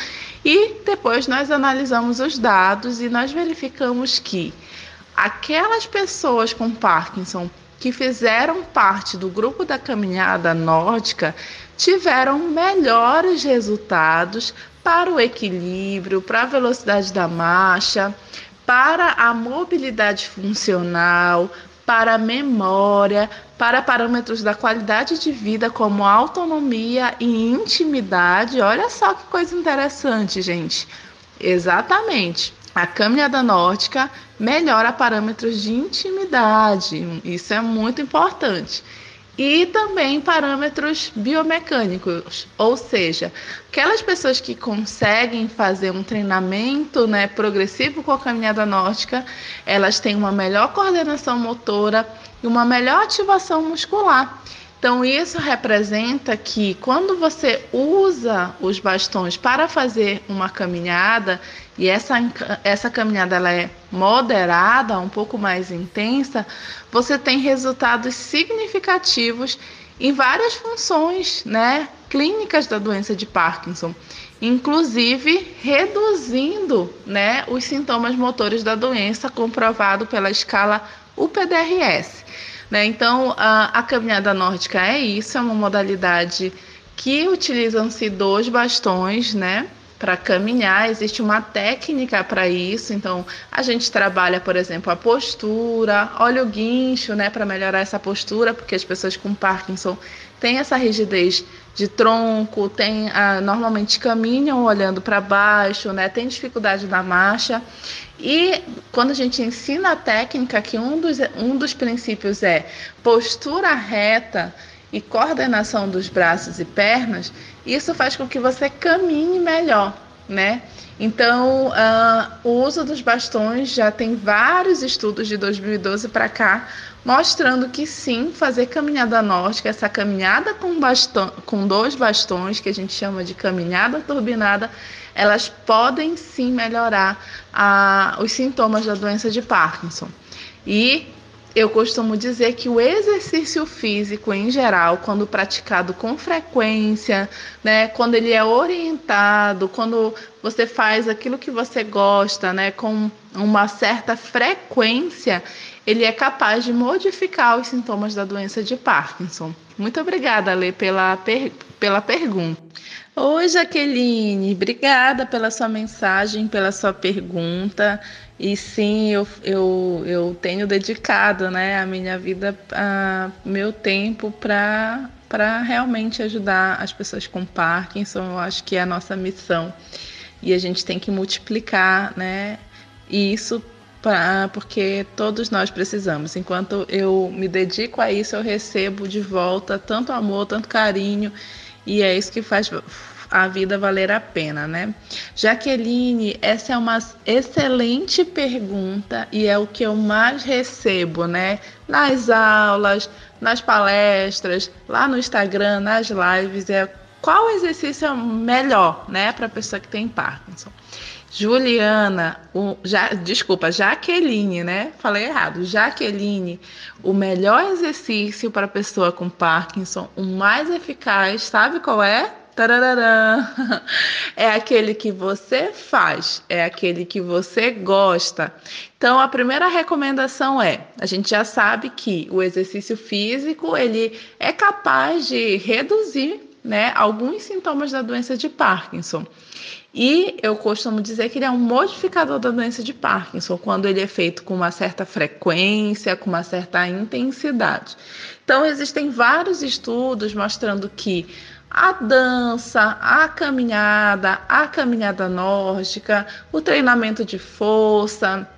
e depois nós analisamos os dados e nós verificamos que aquelas pessoas com Parkinson que fizeram parte do grupo da caminhada nórdica tiveram melhores resultados para o equilíbrio, para a velocidade da marcha, para a mobilidade funcional, para a memória, para parâmetros da qualidade de vida, como autonomia e intimidade. Olha só que coisa interessante, gente. Exatamente. A caminhada nórdica melhora parâmetros de intimidade. Isso é muito importante e também parâmetros biomecânicos, ou seja, aquelas pessoas que conseguem fazer um treinamento né, progressivo com a caminhada nórdica, elas têm uma melhor coordenação motora e uma melhor ativação muscular. Então, isso representa que quando você usa os bastões para fazer uma caminhada, e essa, essa caminhada ela é moderada, um pouco mais intensa, você tem resultados significativos em várias funções né, clínicas da doença de Parkinson, inclusive reduzindo né, os sintomas motores da doença, comprovado pela escala UPDRS. Né? Então, a, a caminhada nórdica é isso, é uma modalidade que utilizam-se dois bastões, né? Para caminhar, existe uma técnica para isso. Então, a gente trabalha, por exemplo, a postura, olha o guincho, né, para melhorar essa postura, porque as pessoas com Parkinson têm essa rigidez de tronco, tem, ah, normalmente caminham olhando para baixo, né, tem dificuldade na marcha. E quando a gente ensina a técnica, que um dos, um dos princípios é postura reta e coordenação dos braços e pernas, isso faz com que você caminhe melhor, né? Então, uh, o uso dos bastões já tem vários estudos de 2012 para cá mostrando que sim, fazer caminhada nórdica, essa caminhada com, bastão, com dois bastões, que a gente chama de caminhada turbinada, elas podem sim melhorar a, os sintomas da doença de Parkinson. E eu costumo dizer que o exercício físico em geral, quando praticado com frequência, né, quando ele é orientado, quando você faz aquilo que você gosta, né, com uma certa frequência, ele é capaz de modificar os sintomas da doença de Parkinson. Muito obrigada, Lê, pela, per pela pergunta. Oi, Jaqueline, obrigada pela sua mensagem, pela sua pergunta. E sim, eu, eu, eu tenho dedicado né, a minha vida, a meu tempo para realmente ajudar as pessoas com Parkinson. Eu acho que é a nossa missão. E a gente tem que multiplicar né, isso pra, porque todos nós precisamos. Enquanto eu me dedico a isso, eu recebo de volta tanto amor, tanto carinho e é isso que faz a vida valer a pena, né? Jaqueline, essa é uma excelente pergunta e é o que eu mais recebo, né? Nas aulas, nas palestras, lá no Instagram, nas lives, é qual exercício é melhor, né, para pessoa que tem Parkinson. Juliana, o, já, desculpa, Jaqueline, né? Falei errado. Jaqueline, o melhor exercício para pessoa com Parkinson, o mais eficaz, sabe qual é? Tarararã. É aquele que você faz, é aquele que você gosta. Então, a primeira recomendação é: a gente já sabe que o exercício físico ele é capaz de reduzir né, alguns sintomas da doença de Parkinson. E eu costumo dizer que ele é um modificador da doença de Parkinson, quando ele é feito com uma certa frequência, com uma certa intensidade. Então, existem vários estudos mostrando que a dança, a caminhada, a caminhada nórdica, o treinamento de força,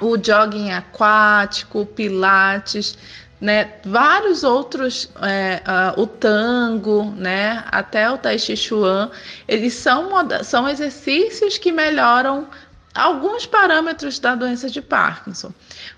o jogging aquático, pilates, né, vários outros, é, uh, o tango, né, até o tai chi chuan, eles são, são exercícios que melhoram alguns parâmetros da doença de Parkinson.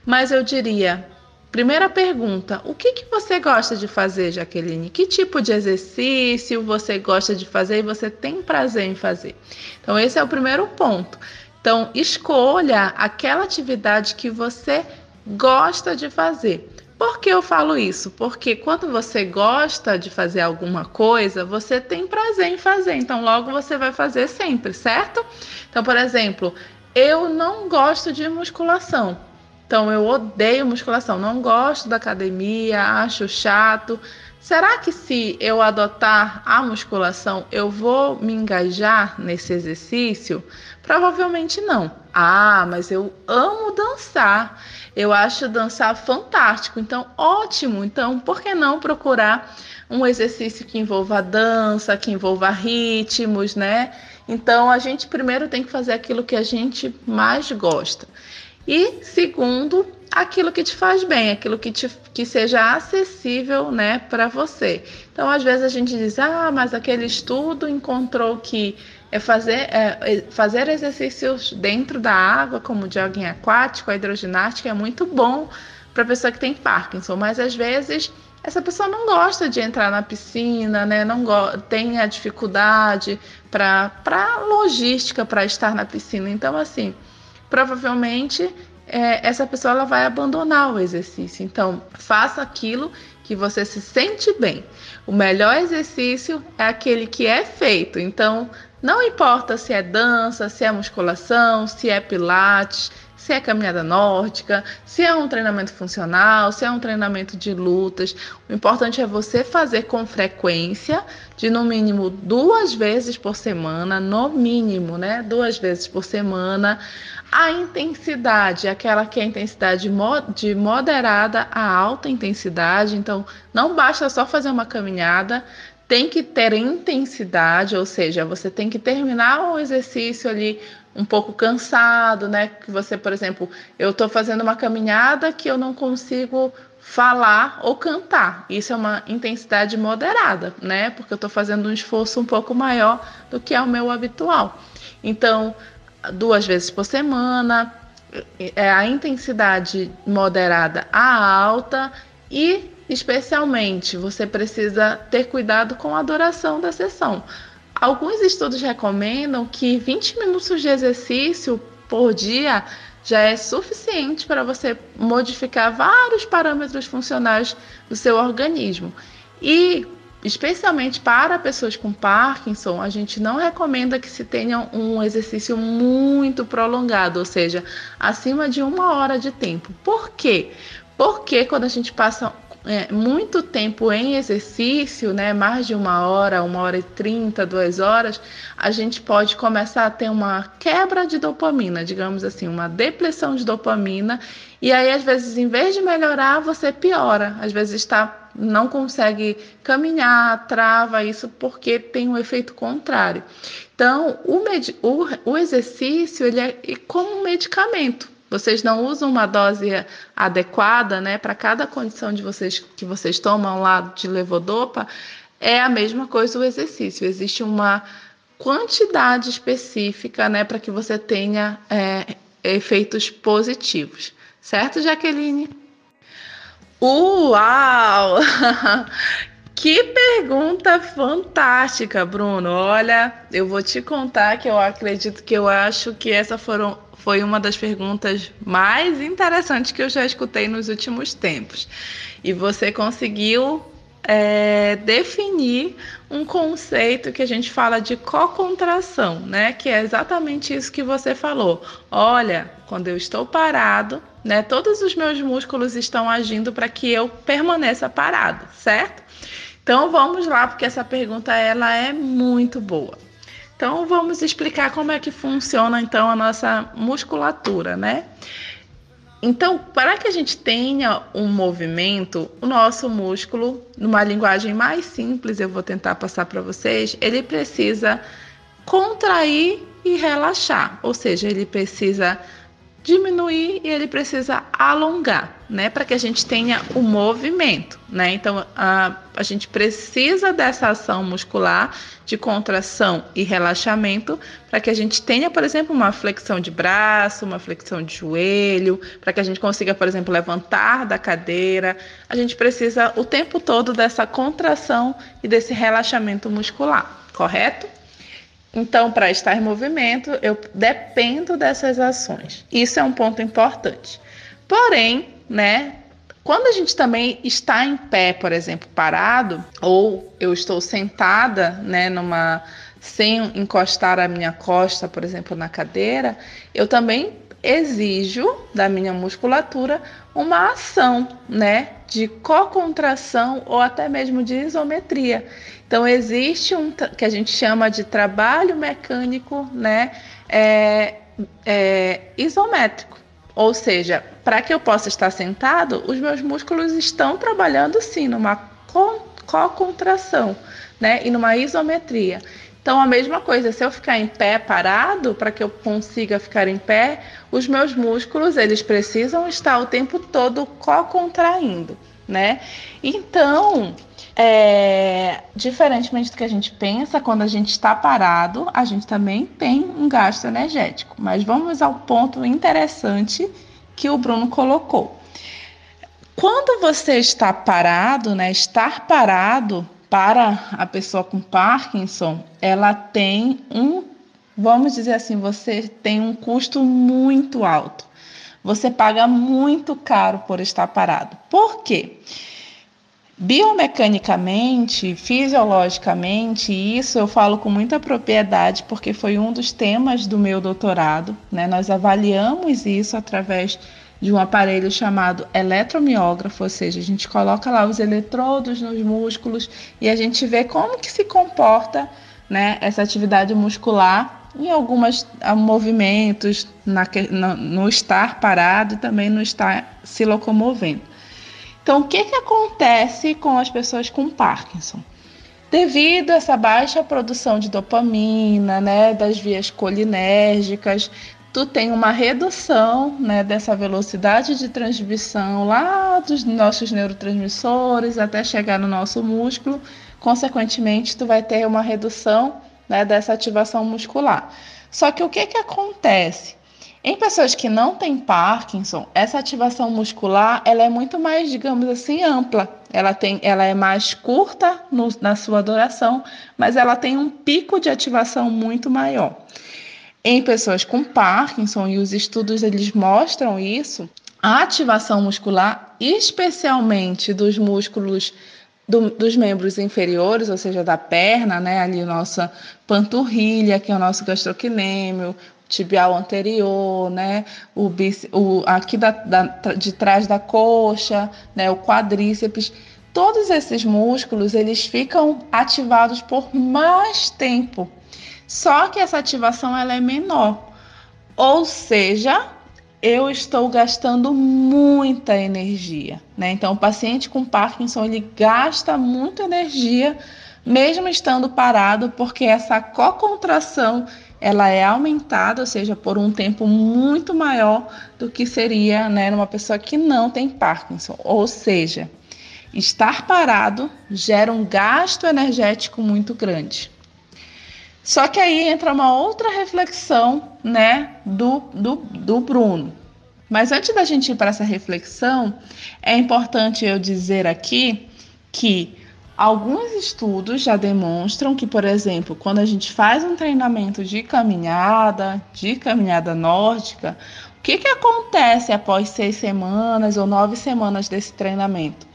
Mas eu diria, Primeira pergunta: o que, que você gosta de fazer, Jaqueline? Que tipo de exercício você gosta de fazer e você tem prazer em fazer? Então, esse é o primeiro ponto. Então, escolha aquela atividade que você gosta de fazer. Por que eu falo isso? Porque quando você gosta de fazer alguma coisa, você tem prazer em fazer. Então, logo você vai fazer sempre, certo? Então, por exemplo, eu não gosto de musculação. Então eu odeio musculação, não gosto da academia, acho chato. Será que se eu adotar a musculação, eu vou me engajar nesse exercício? Provavelmente não. Ah, mas eu amo dançar. Eu acho dançar fantástico. Então, ótimo. Então, por que não procurar um exercício que envolva dança, que envolva ritmos, né? Então, a gente primeiro tem que fazer aquilo que a gente mais gosta. E segundo, aquilo que te faz bem, aquilo que, te, que seja acessível né, para você. Então, às vezes a gente diz, ah, mas aquele estudo encontrou que é fazer, é, é fazer exercícios dentro da água, como jogging aquático, a hidroginástica, é muito bom para pessoa que tem Parkinson, mas às vezes essa pessoa não gosta de entrar na piscina, né? não tem a dificuldade para logística para estar na piscina. Então, assim, provavelmente é, essa pessoa ela vai abandonar o exercício. Então, faça aquilo que você se sente bem. O melhor exercício é aquele que é feito. Então, não importa se é dança, se é musculação, se é pilates, se é caminhada nórdica, se é um treinamento funcional, se é um treinamento de lutas. O importante é você fazer com frequência, de no mínimo duas vezes por semana, no mínimo, né? Duas vezes por semana. A intensidade, aquela que é a intensidade de moderada a alta intensidade, então não basta só fazer uma caminhada, tem que ter intensidade, ou seja, você tem que terminar o exercício ali um pouco cansado, né? Que você, por exemplo, eu estou fazendo uma caminhada que eu não consigo falar ou cantar. Isso é uma intensidade moderada, né? Porque eu estou fazendo um esforço um pouco maior do que é o meu habitual. Então, duas vezes por semana, é a intensidade moderada a alta e especialmente você precisa ter cuidado com a duração da sessão. Alguns estudos recomendam que 20 minutos de exercício por dia já é suficiente para você modificar vários parâmetros funcionais do seu organismo. E, especialmente para pessoas com Parkinson, a gente não recomenda que se tenha um exercício muito prolongado, ou seja, acima de uma hora de tempo. Por quê? Porque quando a gente passa é, muito tempo em exercício, né, mais de uma hora, uma hora e trinta, duas horas, a gente pode começar a ter uma quebra de dopamina, digamos assim, uma depressão de dopamina, e aí às vezes em vez de melhorar, você piora, às vezes está não consegue caminhar, trava isso porque tem um efeito contrário. Então, o, o, o exercício ele é como um medicamento vocês não usam uma dose adequada, né, para cada condição de vocês que vocês tomam lá de levodopa, é a mesma coisa o exercício. Existe uma quantidade específica, né, para que você tenha é, efeitos positivos, certo, Jaqueline? Uau! <laughs> Que pergunta fantástica, Bruno. Olha, eu vou te contar que eu acredito que eu acho que essa foram foi uma das perguntas mais interessantes que eu já escutei nos últimos tempos. E você conseguiu é, definir um conceito que a gente fala de co-contração, né? Que é exatamente isso que você falou. Olha, quando eu estou parado, né? Todos os meus músculos estão agindo para que eu permaneça parado, certo? Então vamos lá, porque essa pergunta ela é muito boa. Então vamos explicar como é que funciona então a nossa musculatura, né? Então, para que a gente tenha um movimento, o nosso músculo, numa linguagem mais simples, eu vou tentar passar para vocês, ele precisa contrair e relaxar, ou seja, ele precisa diminuir e ele precisa alongar, né, para que a gente tenha o movimento, né? Então a, a gente precisa dessa ação muscular de contração e relaxamento para que a gente tenha, por exemplo, uma flexão de braço, uma flexão de joelho, para que a gente consiga, por exemplo, levantar da cadeira. A gente precisa o tempo todo dessa contração e desse relaxamento muscular, correto? Então, para estar em movimento, eu dependo dessas ações. Isso é um ponto importante. Porém, né, quando a gente também está em pé, por exemplo, parado, ou eu estou sentada, né, numa sem encostar a minha costa, por exemplo, na cadeira, eu também exijo da minha musculatura uma ação, né, de co-contração ou até mesmo de isometria. Então existe um que a gente chama de trabalho mecânico, né, é, é, isométrico. Ou seja, para que eu possa estar sentado, os meus músculos estão trabalhando sim numa co-contração, né, e numa isometria. Então, a mesma coisa, se eu ficar em pé parado, para que eu consiga ficar em pé, os meus músculos, eles precisam estar o tempo todo co-contraindo, né? Então, é, diferentemente do que a gente pensa, quando a gente está parado, a gente também tem um gasto energético. Mas vamos ao ponto interessante que o Bruno colocou. Quando você está parado, né, estar parado para a pessoa com Parkinson, ela tem um, vamos dizer assim, você tem um custo muito alto. Você paga muito caro por estar parado. Por quê? Biomecanicamente, fisiologicamente, isso eu falo com muita propriedade porque foi um dos temas do meu doutorado. Né? Nós avaliamos isso através de um aparelho chamado eletromiógrafo, ou seja, a gente coloca lá os eletrodos nos músculos e a gente vê como que se comporta né, essa atividade muscular em alguns ah, movimentos, na, no, no estar parado e também no estar se locomovendo. Então, o que, que acontece com as pessoas com Parkinson? Devido a essa baixa produção de dopamina, né, das vias colinérgicas, tu tem uma redução né, dessa velocidade de transmissão lá dos nossos neurotransmissores até chegar no nosso músculo. Consequentemente, tu vai ter uma redução né, dessa ativação muscular. Só que o que, que acontece? Em pessoas que não têm Parkinson, essa ativação muscular ela é muito mais, digamos assim, ampla. Ela, tem, ela é mais curta no, na sua duração, mas ela tem um pico de ativação muito maior. Em pessoas com Parkinson, e os estudos eles mostram isso, a ativação muscular, especialmente dos músculos do, dos membros inferiores, ou seja, da perna, né, ali nossa panturrilha, que é o nosso gastrocnêmio, tibial anterior, né, o, o aqui da, da, de trás da coxa, né, o quadríceps, todos esses músculos eles ficam ativados por mais tempo só que essa ativação ela é menor. Ou seja, eu estou gastando muita energia, né? Então, o paciente com Parkinson ele gasta muita energia, mesmo estando parado, porque essa co-contração ela é aumentada, ou seja, por um tempo muito maior do que seria, né, numa pessoa que não tem Parkinson. Ou seja, estar parado gera um gasto energético muito grande. Só que aí entra uma outra reflexão, né, do, do, do Bruno. Mas antes da gente ir para essa reflexão, é importante eu dizer aqui que alguns estudos já demonstram que, por exemplo, quando a gente faz um treinamento de caminhada, de caminhada nórdica, o que, que acontece após seis semanas ou nove semanas desse treinamento?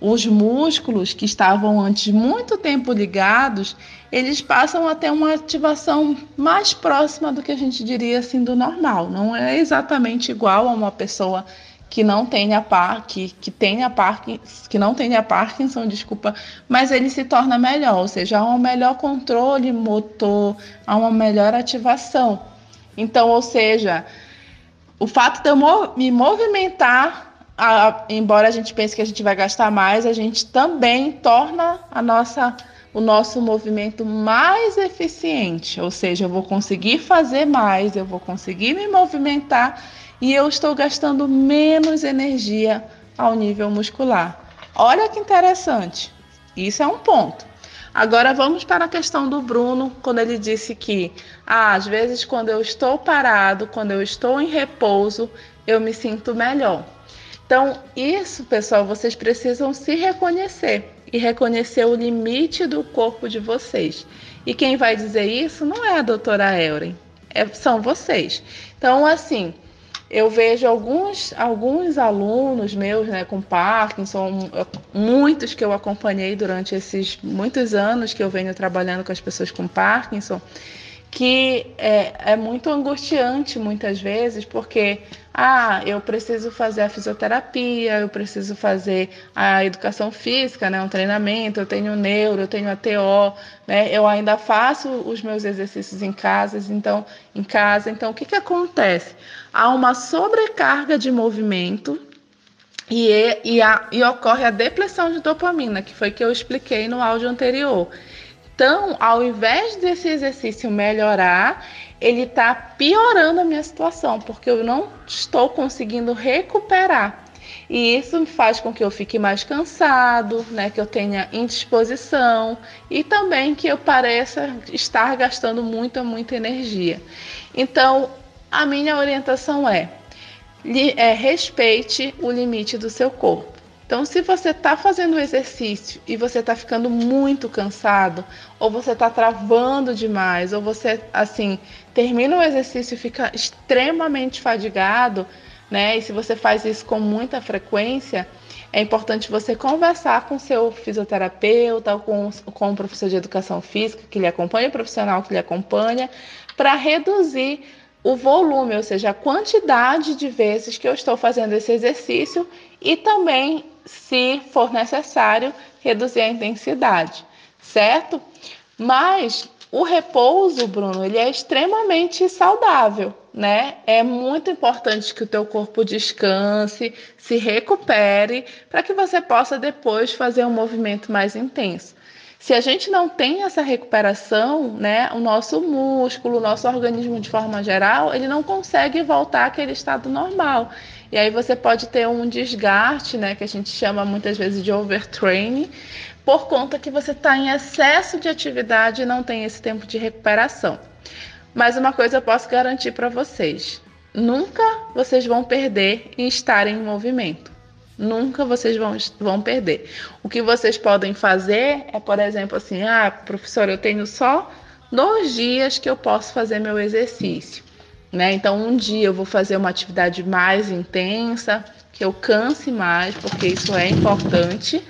os músculos que estavam antes muito tempo ligados, eles passam a ter uma ativação mais próxima do que a gente diria assim do normal. Não é exatamente igual a uma pessoa que não tenha par, que, que tenha Parkinson, que não tenha Parkinson, desculpa, mas ele se torna melhor, ou seja, há um melhor controle motor, há uma melhor ativação. Então, ou seja, o fato de eu me movimentar, a, embora a gente pense que a gente vai gastar mais, a gente também torna a nossa o nosso movimento mais eficiente, ou seja, eu vou conseguir fazer mais, eu vou conseguir me movimentar e eu estou gastando menos energia ao nível muscular. Olha que interessante. Isso é um ponto. Agora vamos para a questão do Bruno, quando ele disse que ah, às vezes quando eu estou parado, quando eu estou em repouso, eu me sinto melhor. Então, isso, pessoal, vocês precisam se reconhecer e reconhecer o limite do corpo de vocês. E quem vai dizer isso não é a doutora Euren, é, são vocês. Então, assim, eu vejo alguns, alguns alunos meus né, com Parkinson, muitos que eu acompanhei durante esses muitos anos que eu venho trabalhando com as pessoas com Parkinson, que é, é muito angustiante muitas vezes, porque ah, eu preciso fazer a fisioterapia, eu preciso fazer a educação física, né, um treinamento, eu tenho neuro, eu tenho a TO, né, eu ainda faço os meus exercícios em casa, então, em casa, então o que, que acontece? Há uma sobrecarga de movimento e, e, a, e ocorre a depressão de dopamina, que foi que eu expliquei no áudio anterior. Então, ao invés desse exercício melhorar, ele está piorando a minha situação, porque eu não estou conseguindo recuperar. E isso faz com que eu fique mais cansado, né, que eu tenha indisposição e também que eu pareça estar gastando muita, muita energia. Então, a minha orientação é, é respeite o limite do seu corpo. Então, se você está fazendo exercício e você está ficando muito cansado, ou você está travando demais, ou você, assim, termina o exercício e fica extremamente fadigado, né? E se você faz isso com muita frequência, é importante você conversar com seu fisioterapeuta, com, com o professor de educação física que lhe acompanha, o profissional que lhe acompanha, para reduzir o volume, ou seja, a quantidade de vezes que eu estou fazendo esse exercício e também, se for necessário, reduzir a intensidade, certo? Mas o repouso, Bruno, ele é extremamente saudável, né? É muito importante que o teu corpo descanse, se recupere, para que você possa depois fazer um movimento mais intenso. Se a gente não tem essa recuperação, né, o nosso músculo, o nosso organismo de forma geral, ele não consegue voltar àquele estado normal. E aí você pode ter um desgaste, né, que a gente chama muitas vezes de overtraining, por conta que você está em excesso de atividade e não tem esse tempo de recuperação. Mas uma coisa eu posso garantir para vocês: nunca vocês vão perder em estar em movimento. Nunca vocês vão, vão perder. O que vocês podem fazer é, por exemplo, assim: ah, professor, eu tenho só dois dias que eu posso fazer meu exercício. Né? Então, um dia eu vou fazer uma atividade mais intensa, que eu canse mais, porque isso é importante.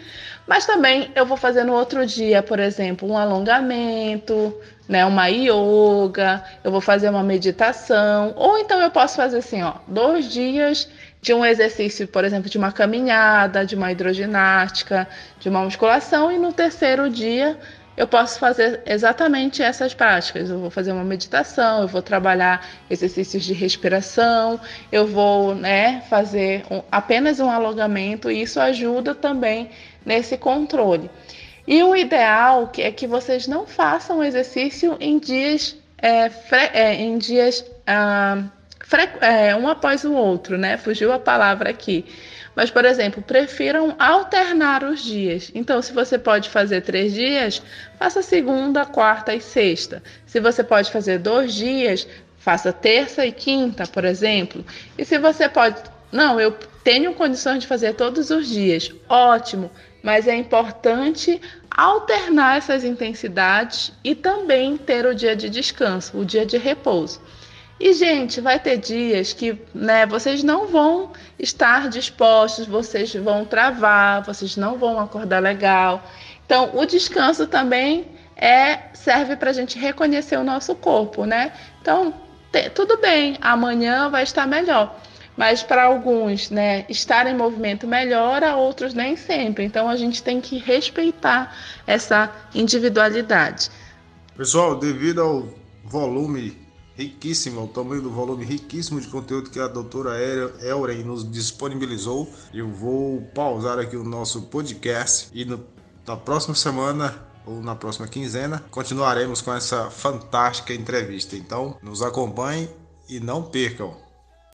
Mas também eu vou fazer no outro dia, por exemplo, um alongamento, né, uma yoga, eu vou fazer uma meditação, ou então eu posso fazer assim, ó, dois dias de um exercício, por exemplo, de uma caminhada, de uma hidroginástica, de uma musculação, e no terceiro dia eu posso fazer exatamente essas práticas. Eu vou fazer uma meditação, eu vou trabalhar exercícios de respiração, eu vou né, fazer um, apenas um alongamento, e isso ajuda também nesse controle. E o ideal é que vocês não façam exercício em dias, é, é, em dias ah, é, um após o outro, né? Fugiu a palavra aqui. Mas, por exemplo, prefiram alternar os dias. Então, se você pode fazer três dias, faça segunda, quarta e sexta. Se você pode fazer dois dias, faça terça e quinta, por exemplo. E se você pode. Não, eu tenho condições de fazer todos os dias. Ótimo, mas é importante alternar essas intensidades e também ter o dia de descanso, o dia de repouso. E, gente, vai ter dias que né, vocês não vão estar dispostos, vocês vão travar, vocês não vão acordar legal. Então, o descanso também é serve para a gente reconhecer o nosso corpo, né? Então, te, tudo bem, amanhã vai estar melhor. Mas para alguns, né, estar em movimento melhora, outros nem sempre. Então a gente tem que respeitar essa individualidade. Pessoal, devido ao volume riquíssimo, o tamanho do volume riquíssimo de conteúdo que a doutora Elren nos disponibilizou. Eu vou pausar aqui o nosso podcast e no, na próxima semana ou na próxima quinzena continuaremos com essa fantástica entrevista. Então, nos acompanhem e não percam.